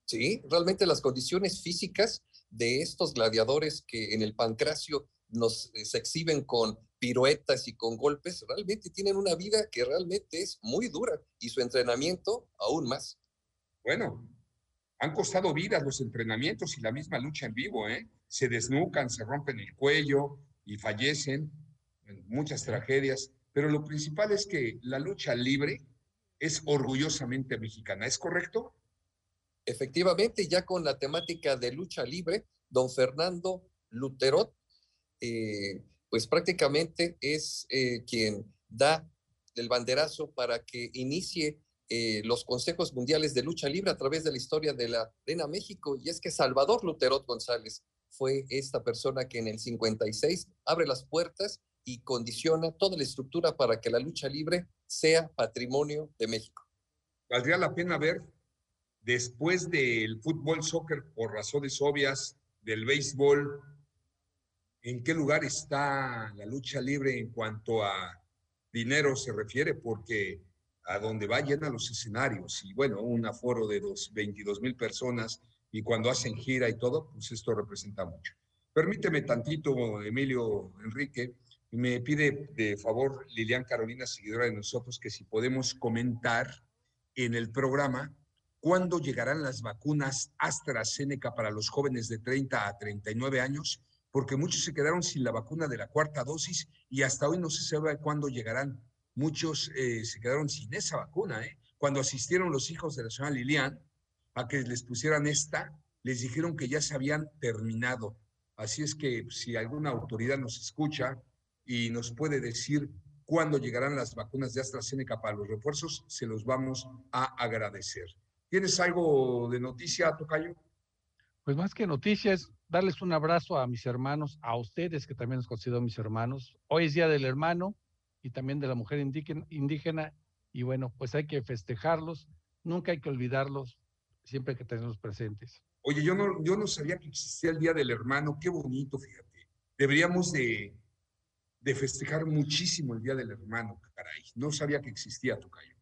Sí, realmente las condiciones físicas de estos gladiadores que en el pancracio nos eh, se exhiben con piruetas y con golpes, realmente tienen una vida que realmente es muy dura y su entrenamiento aún más. Bueno, han costado vidas los entrenamientos y la misma lucha en vivo, ¿eh? Se desnucan, se rompen el cuello y fallecen, en muchas tragedias, pero lo principal es que la lucha libre es orgullosamente mexicana, ¿es correcto? Efectivamente, ya con la temática de lucha libre, don Fernando Luterot, eh, pues prácticamente es eh, quien da el banderazo para que inicie eh, los consejos mundiales de lucha libre a través de la historia de la Arena México. Y es que Salvador Luterot González fue esta persona que en el 56 abre las puertas y condiciona toda la estructura para que la lucha libre sea patrimonio de México. Valdría la pena ver, después del fútbol, soccer, por razones obvias, del béisbol, en qué lugar está la lucha libre en cuanto a dinero se refiere, porque a donde va llena los escenarios y bueno, un aforo de dos, 22 mil personas y cuando hacen gira y todo, pues esto representa mucho. Permíteme tantito, Emilio Enrique, me pide de favor Lilian Carolina, seguidora de nosotros, que si podemos comentar en el programa cuándo llegarán las vacunas AstraZeneca para los jóvenes de 30 a 39 años, porque muchos se quedaron sin la vacuna de la cuarta dosis y hasta hoy no se sabe cuándo llegarán. Muchos eh, se quedaron sin esa vacuna. ¿eh? Cuando asistieron los hijos de la señora Lilian a que les pusieran esta, les dijeron que ya se habían terminado. Así es que si alguna autoridad nos escucha, y nos puede decir cuándo llegarán las vacunas de AstraZeneca para los refuerzos, se los vamos a agradecer. ¿Tienes algo de noticia, Tocayo? Pues más que noticias, darles un abrazo a mis hermanos, a ustedes que también los considero mis hermanos. Hoy es Día del Hermano y también de la Mujer Indígena, y bueno, pues hay que festejarlos. nunca hay que olvidarlos, siempre hay que tenerlos presentes. Oye, yo no, yo no sabía que existía el Día del Hermano, qué bonito, fíjate. Deberíamos de, de festejar muchísimo el Día del Hermano, caray. No sabía que existía, Tocayo.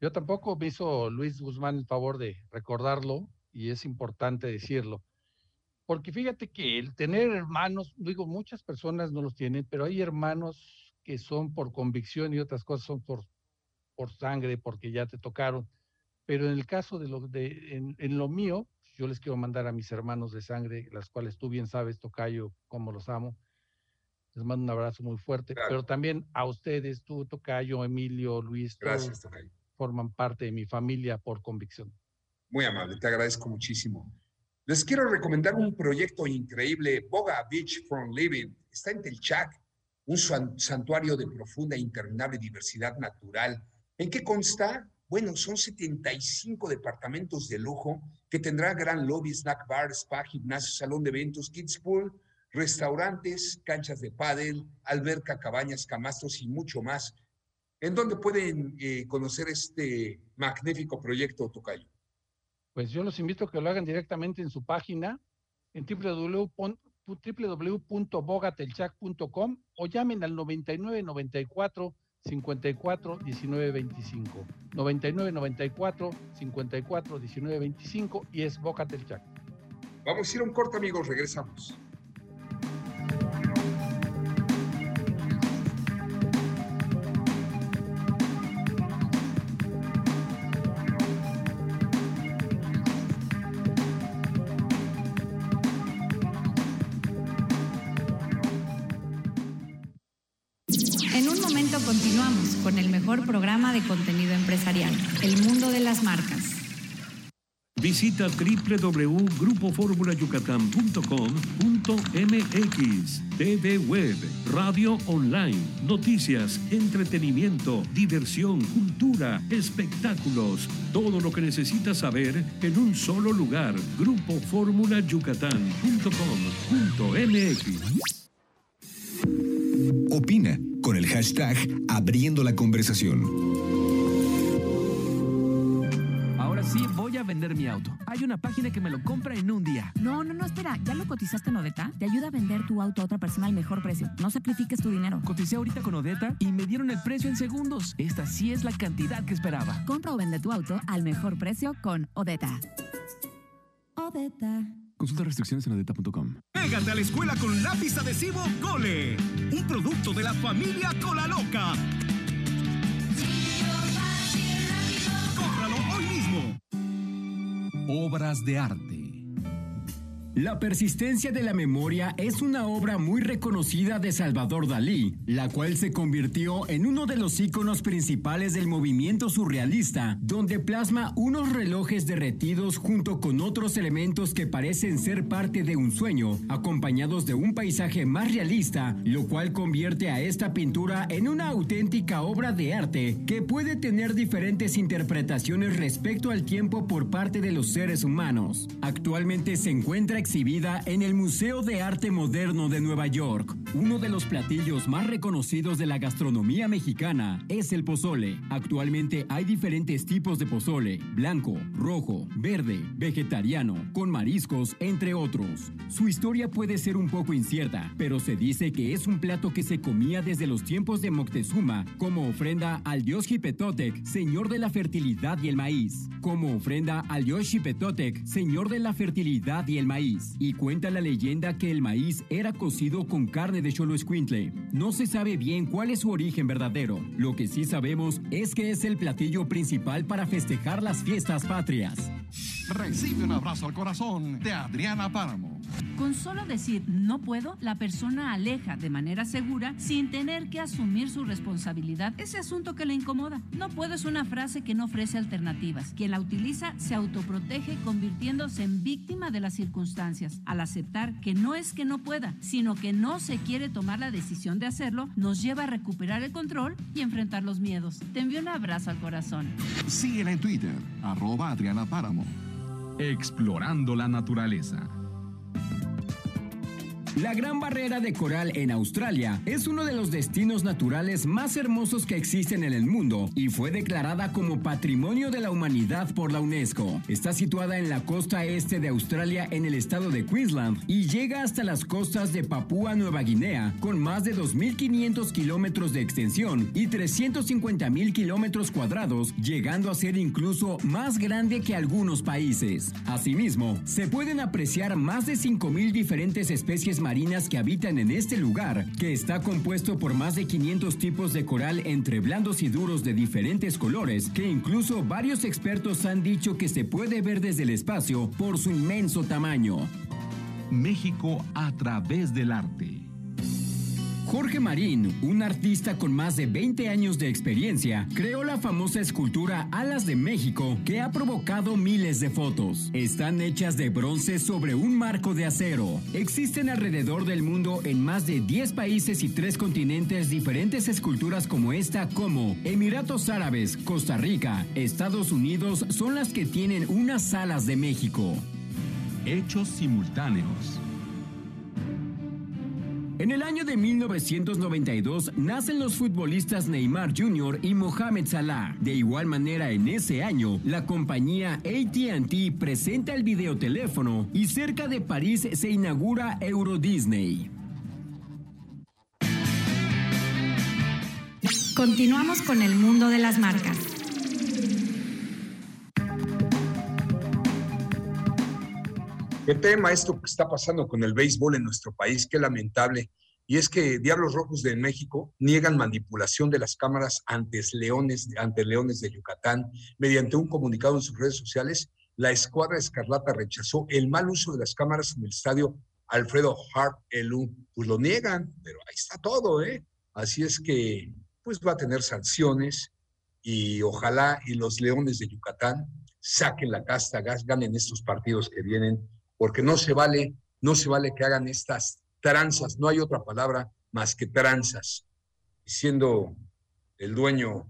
Yo tampoco me hizo Luis Guzmán el favor de recordarlo y es importante decirlo. Porque fíjate que el tener hermanos, digo, muchas personas no los tienen, pero hay hermanos que son por convicción y otras cosas son por, por sangre, porque ya te tocaron. Pero en el caso de lo de, en, lo mío, yo les quiero mandar a mis hermanos de sangre, las cuales tú bien sabes, Tocayo, cómo los amo. Les mando un abrazo muy fuerte, pero también a ustedes, tú, Tocayo, Emilio, Luis. Gracias, Tocayo. Forman parte de mi familia por convicción. Muy amable, te agradezco muchísimo. Les quiero recomendar un proyecto increíble, Boga Beach from Living. Está en Telchac, un santuario de profunda e interminable diversidad natural. ¿En qué consta? Bueno, son 75 departamentos de lujo que tendrá gran lobby, snack bar, spa, gimnasio, salón de eventos, kids pool, restaurantes, canchas de pádel, alberca, cabañas, camastros y mucho más. ¿En dónde pueden eh, conocer este magnífico proyecto, Tocayo? pues yo los invito a que lo hagan directamente en su página en www.bogatelchac.com o llamen al 99 94 54 19 25. 99 94 54 19 25 y es Bogatelchac. Vamos a ir a un corte, amigos, regresamos. Continuamos con el mejor programa de contenido empresarial, El Mundo de las Marcas. Visita www.grupoformulayucatán.com.mx TV Web, radio online, noticias, entretenimiento, diversión, cultura, espectáculos. Todo lo que necesitas saber en un solo lugar. Grupoformulayucatán.com.mx Opina con el hashtag Abriendo la conversación. Ahora sí voy a vender mi auto. Hay una página que me lo compra en un día. No, no, no, espera. ¿Ya lo cotizaste en Odeta? Te ayuda a vender tu auto a otra persona al mejor precio. No sacrifiques tu dinero. Coticé ahorita con Odeta y me dieron el precio en segundos. Esta sí es la cantidad que esperaba. Compra o vende tu auto al mejor precio con Odeta. Odeta. Consulta restricciones en adeta.com. Pégate a la escuela con lápiz adhesivo Cole. Un producto de la familia Cola Loca. Cómpralo hoy mismo. Obras de arte. La persistencia de la memoria es una obra muy reconocida de Salvador Dalí, la cual se convirtió en uno de los íconos principales del movimiento surrealista, donde plasma unos relojes derretidos junto con otros elementos que parecen ser parte de un sueño, acompañados de un paisaje más realista, lo cual convierte a esta pintura en una auténtica obra de arte que puede tener diferentes interpretaciones respecto al tiempo por parte de los seres humanos. Actualmente se encuentra exhibida en el Museo de Arte Moderno de Nueva York. Uno de los platillos más reconocidos de la gastronomía mexicana es el pozole. Actualmente hay diferentes tipos de pozole, blanco, rojo, verde, vegetariano, con mariscos, entre otros. Su historia puede ser un poco incierta, pero se dice que es un plato que se comía desde los tiempos de Moctezuma como ofrenda al dios Hipetotec, señor de la fertilidad y el maíz. Como ofrenda al dios Hipetotec, señor de la fertilidad y el maíz y cuenta la leyenda que el maíz era cocido con carne de cholo escuintle. No se sabe bien cuál es su origen verdadero. Lo que sí sabemos es que es el platillo principal para festejar las fiestas patrias. Recibe un abrazo al corazón de Adriana Páramo. Con solo decir no puedo, la persona aleja de manera segura sin tener que asumir su responsabilidad ese asunto que le incomoda. No puedo es una frase que no ofrece alternativas. Quien la utiliza se autoprotege convirtiéndose en víctima de las circunstancias. Al aceptar que no es que no pueda, sino que no se quiere tomar la decisión de hacerlo, nos lleva a recuperar el control y enfrentar los miedos. Te envío un abrazo al corazón. Síguela en Twitter, arroba Adriana Páramo. Explorando la naturaleza. La Gran Barrera de Coral en Australia es uno de los destinos naturales más hermosos que existen en el mundo y fue declarada como Patrimonio de la Humanidad por la UNESCO. Está situada en la costa este de Australia en el estado de Queensland y llega hasta las costas de Papúa Nueva Guinea con más de 2.500 kilómetros de extensión y 350.000 kilómetros cuadrados, llegando a ser incluso más grande que algunos países. Asimismo, se pueden apreciar más de 5.000 diferentes especies marinas que habitan en este lugar, que está compuesto por más de 500 tipos de coral entre blandos y duros de diferentes colores, que incluso varios expertos han dicho que se puede ver desde el espacio por su inmenso tamaño. México a través del arte. Jorge Marín, un artista con más de 20 años de experiencia, creó la famosa escultura Alas de México que ha provocado miles de fotos. Están hechas de bronce sobre un marco de acero. Existen alrededor del mundo en más de 10 países y 3 continentes diferentes esculturas como esta como Emiratos Árabes, Costa Rica, Estados Unidos son las que tienen unas alas de México. Hechos simultáneos. En el año de 1992 nacen los futbolistas Neymar Jr. y Mohamed Salah. De igual manera, en ese año, la compañía ATT presenta el videoteléfono y cerca de París se inaugura Euro Disney. Continuamos con el mundo de las marcas. ¿Qué tema esto que está pasando con el béisbol en nuestro país? Qué lamentable. Y es que Diablos Rojos de México niegan manipulación de las cámaras ante leones, ante leones de Yucatán. Mediante un comunicado en sus redes sociales, la escuadra escarlata rechazó el mal uso de las cámaras en el estadio Alfredo Hart Elu. Pues lo niegan, pero ahí está todo, ¿eh? Así es que, pues va a tener sanciones y ojalá y los leones de Yucatán saquen la casta, ganen estos partidos que vienen porque no se vale, no se vale que hagan estas tranzas, no hay otra palabra más que tranzas. Siendo el dueño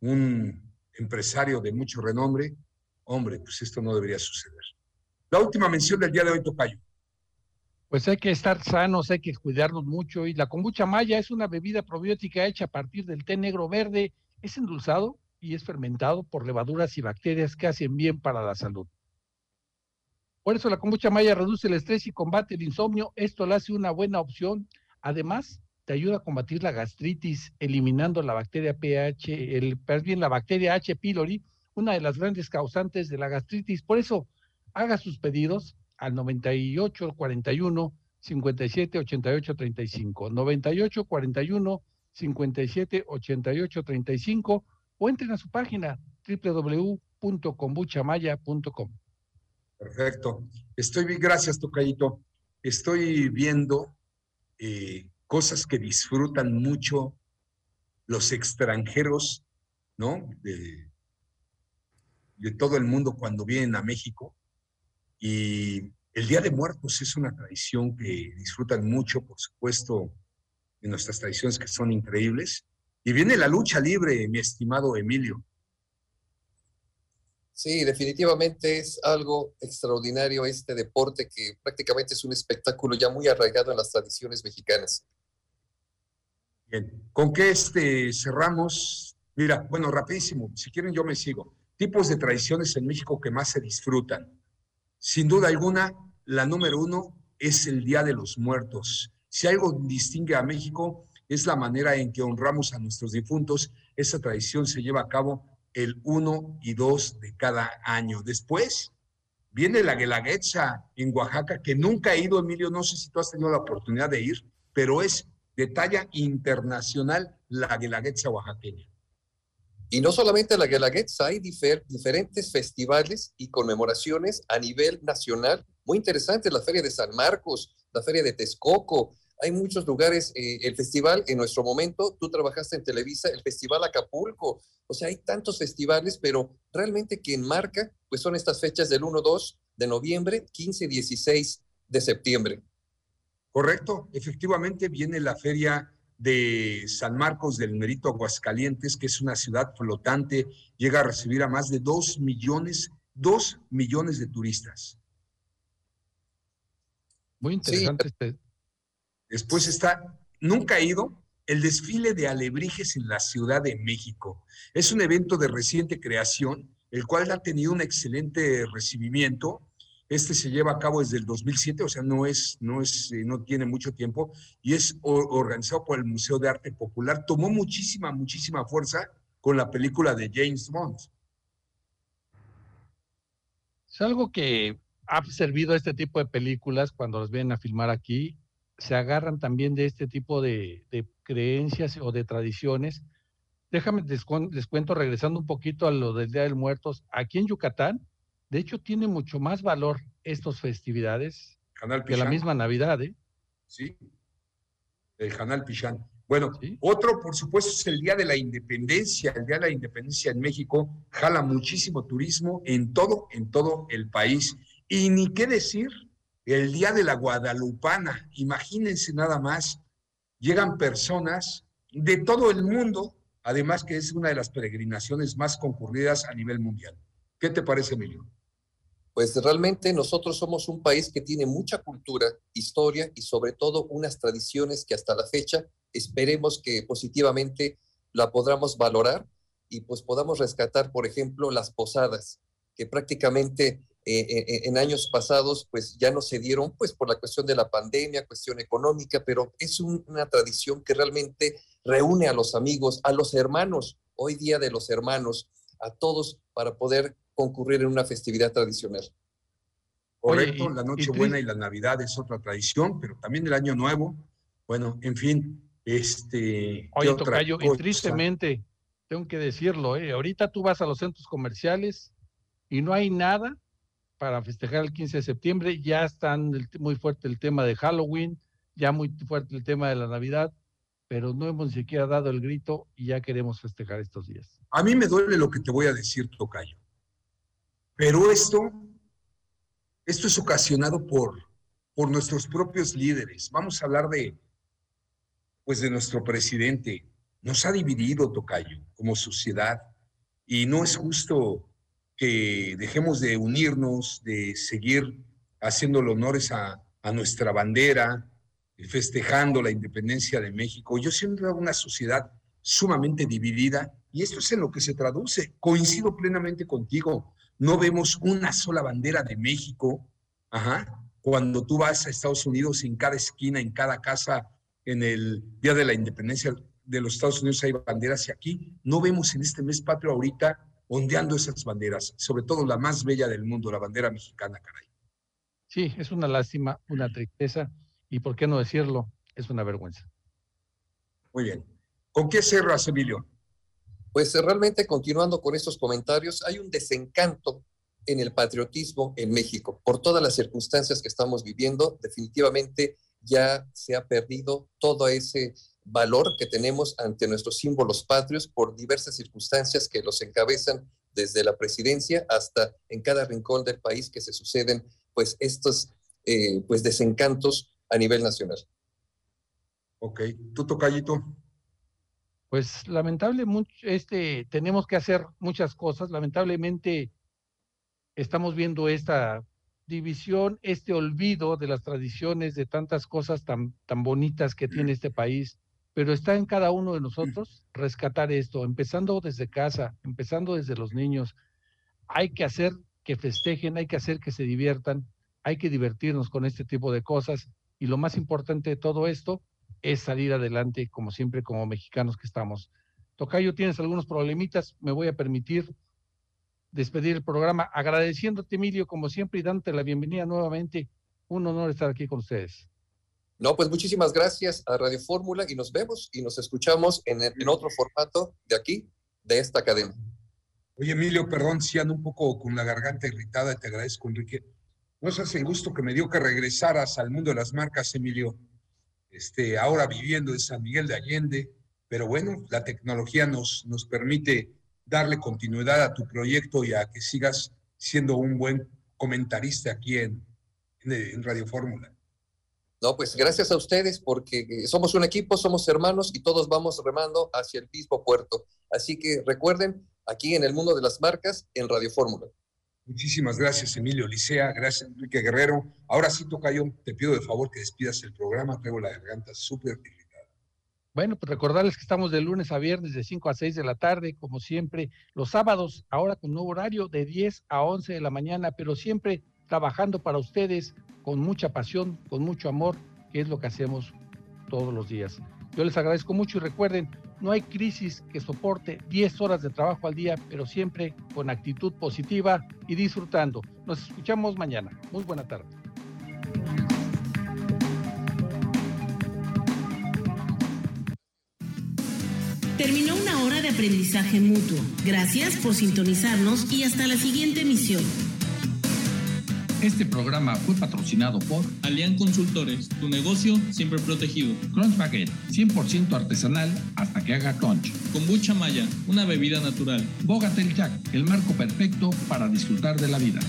un empresario de mucho renombre, hombre, pues esto no debería suceder. La última mención del día de hoy, Tocayo. Pues hay que estar sanos, hay que cuidarnos mucho. Y la kombucha maya es una bebida probiótica hecha a partir del té negro verde. Es endulzado y es fermentado por levaduras y bacterias que hacen bien para la salud. Por eso la kombucha maya reduce el estrés y combate el insomnio. Esto la hace una buena opción. Además, te ayuda a combatir la gastritis, eliminando la bacteria pH, el, bien, la bacteria H. pylori, una de las grandes causantes de la gastritis. Por eso, haga sus pedidos al 98 41 57 88 35, 98 41 57 88 35 o entren a su página www.kombuchamaya.com. Perfecto. Estoy bien, gracias, Tocayito. Estoy viendo eh, cosas que disfrutan mucho los extranjeros, ¿no? De, de todo el mundo cuando vienen a México. Y el Día de Muertos es una tradición que disfrutan mucho, por supuesto, en nuestras tradiciones que son increíbles. Y viene la lucha libre, mi estimado Emilio. Sí, definitivamente es algo extraordinario este deporte que prácticamente es un espectáculo ya muy arraigado en las tradiciones mexicanas. Bien, ¿con qué este cerramos? Mira, bueno, rapidísimo, si quieren yo me sigo. Tipos de tradiciones en México que más se disfrutan. Sin duda alguna, la número uno es el Día de los Muertos. Si algo distingue a México es la manera en que honramos a nuestros difuntos. Esa tradición se lleva a cabo el 1 y 2 de cada año. Después viene la Guelaguetza en Oaxaca, que nunca he ido, Emilio, no sé si tú has tenido la oportunidad de ir, pero es de talla internacional la Guelaguetza oaxaqueña. Y no solamente la Guelaguetza, hay diferentes festivales y conmemoraciones a nivel nacional. Muy interesante, la Feria de San Marcos, la Feria de Texcoco, hay muchos lugares, eh, el festival en nuestro momento, tú trabajaste en Televisa, el Festival Acapulco, o sea, hay tantos festivales, pero realmente quien marca, pues son estas fechas del 1-2 de noviembre, 15-16 de septiembre. Correcto, efectivamente viene la feria de San Marcos del Merito Aguascalientes, que es una ciudad flotante, llega a recibir a más de 2 millones, 2 millones de turistas. Muy interesante este, Después está, nunca he ido, el desfile de alebrijes en la Ciudad de México. Es un evento de reciente creación, el cual ha tenido un excelente recibimiento. Este se lleva a cabo desde el 2007, o sea, no es, no es, eh, no tiene mucho tiempo y es organizado por el Museo de Arte Popular. Tomó muchísima, muchísima fuerza con la película de James Bond. Es algo que ha servido a este tipo de películas cuando las vienen a filmar aquí. Se agarran también de este tipo de, creencias o de tradiciones. Déjame, les, cuento, regresando un poquito a lo del Día de Muertos, aquí en Yucatán, de hecho, tiene mucho más valor estas festividades que la misma Navidad, ¿eh? Sí, el Canal Pichán. Bueno, otro, por supuesto, es el Día de la Independencia. El Día de la Independencia en México jala muchísimo turismo en todo, en todo el país. Y ni qué decir, el Día de la Guadalupana. Imagínense nada más, llegan personas de todo el mundo, además que es una de las peregrinaciones más concurridas a nivel mundial. ¿Qué te parece, Emilio? Pues realmente nosotros somos un país que tiene mucha cultura, historia y sobre todo unas tradiciones que hasta la fecha esperemos que positivamente la podamos valorar y pues podamos rescatar, por ejemplo, las posadas, que prácticamente eh, eh, eh, en años pasados pues ya no se dieron pues por la cuestión de la pandemia, cuestión económica, pero es una tradición que realmente reúne a los amigos, a los hermanos, hoy día de los hermanos, a todos para poder concurrir en una festividad tradicional. Correcto, la Nochebuena y la Navidad es otra tradición, pero también el Año Nuevo. Bueno, en fin, este. Oye, Tocayo, y tristemente, tengo que decirlo, ¿eh? ahorita tú vas a los centros comerciales y no hay nada para festejar el 15 de septiembre, ya están muy fuerte el tema de Halloween, ya muy fuerte el tema de la Navidad, pero no hemos ni siquiera dado el grito y ya queremos festejar estos días. A mí me duele lo que te voy a decir, Tocayo, pero esto, esto es ocasionado por, por nuestros propios líderes. Vamos a hablar de, pues de nuestro presidente. Nos ha dividido, Tocayo, como sociedad, y no es justo que dejemos de unirnos, de seguir haciendo honores a, nuestra bandera, festejando la independencia de México. Yo siempre una sociedad sumamente dividida y esto es en lo que se traduce. Coincido plenamente contigo. No vemos una sola bandera de México. Ajá. Cuando tú vas a Estados Unidos, en cada esquina, en cada casa en el Día de la Independencia de los Estados Unidos hay banderas y aquí no vemos en este mes patrio ahorita ondeando esas banderas, sobre todo la más bella del mundo, la bandera mexicana, caray. Sí, es una lástima, una tristeza y por qué no decirlo, es una vergüenza. Muy bien. ¿Con qué cerras, Emilio? Pues realmente continuando con estos comentarios, hay un desencanto en el patriotismo en México por todas las circunstancias que estamos viviendo. Definitivamente ya se ha perdido todo ese valor que tenemos ante nuestros símbolos patrios por diversas circunstancias que los encabezan desde la presidencia hasta en cada rincón del país que se suceden pues estos eh, pues desencantos a nivel nacional. Ok, tú tocallito. Pues lamentable, este, tenemos que hacer muchas cosas. Lamentablemente estamos viendo esta división, este olvido de las tradiciones, de tantas cosas tan, tan bonitas que tiene este país, pero está en cada uno de nosotros rescatar esto, empezando desde casa, empezando desde los niños. Hay que hacer que festejen, hay que hacer que se diviertan, hay que divertirnos con este tipo de cosas y lo más importante de todo esto es salir adelante, como siempre, como mexicanos que estamos. Tocayo, tienes algunos problemitas, me voy a permitir despedir el programa, agradeciéndote, Emilio, como siempre, y dándote la bienvenida nuevamente. Un honor estar aquí con ustedes. No, pues muchísimas gracias a Radio Fórmula y nos vemos y nos escuchamos en, en otro formato de aquí, de esta cadena. Oye, Emilio, perdón si ando un poco con la garganta irritada, te agradezco, Enrique. No es el gusto que me dio que regresaras al mundo de las marcas, Emilio. Este, ahora viviendo en San Miguel de Allende, pero bueno, la tecnología nos, nos permite darle continuidad a tu proyecto y a que sigas siendo un buen comentarista aquí en, en, Radio Fórmula. No, pues gracias a ustedes porque somos un equipo, somos hermanos y todos vamos remando hacia el mismo puerto. Así que recuerden, aquí en el mundo de las marcas, en Radio Fórmula. Muchísimas gracias, Emilio Licea. Gracias, Enrique Guerrero. Ahora sí, toca yo, te pido de favor que despidas el programa. Traigo la garganta súper irritada. Bueno, pues recordarles que estamos de lunes a viernes de 5 a 6 de la tarde, como siempre. Los sábados, ahora con nuevo horario, de 10 a 11 de la mañana, pero siempre trabajando para ustedes con mucha pasión, con mucho amor, que es lo que hacemos todos los días. Yo les agradezco mucho y recuerden, no hay crisis que soporte 10 horas de trabajo al día, pero siempre con actitud positiva y disfrutando. Nos escuchamos mañana. Muy buena tarde. Terminó una hora de aprendizaje mutuo. Gracias por sintonizarnos y hasta la siguiente emisión. Este programa fue patrocinado por Alian Consultores, tu negocio siempre protegido. Crunch Baguette, 100% artesanal hasta que haga crunch. Kombucha Maya, una bebida natural. Bogatel Jack, el marco perfecto para disfrutar de la vida.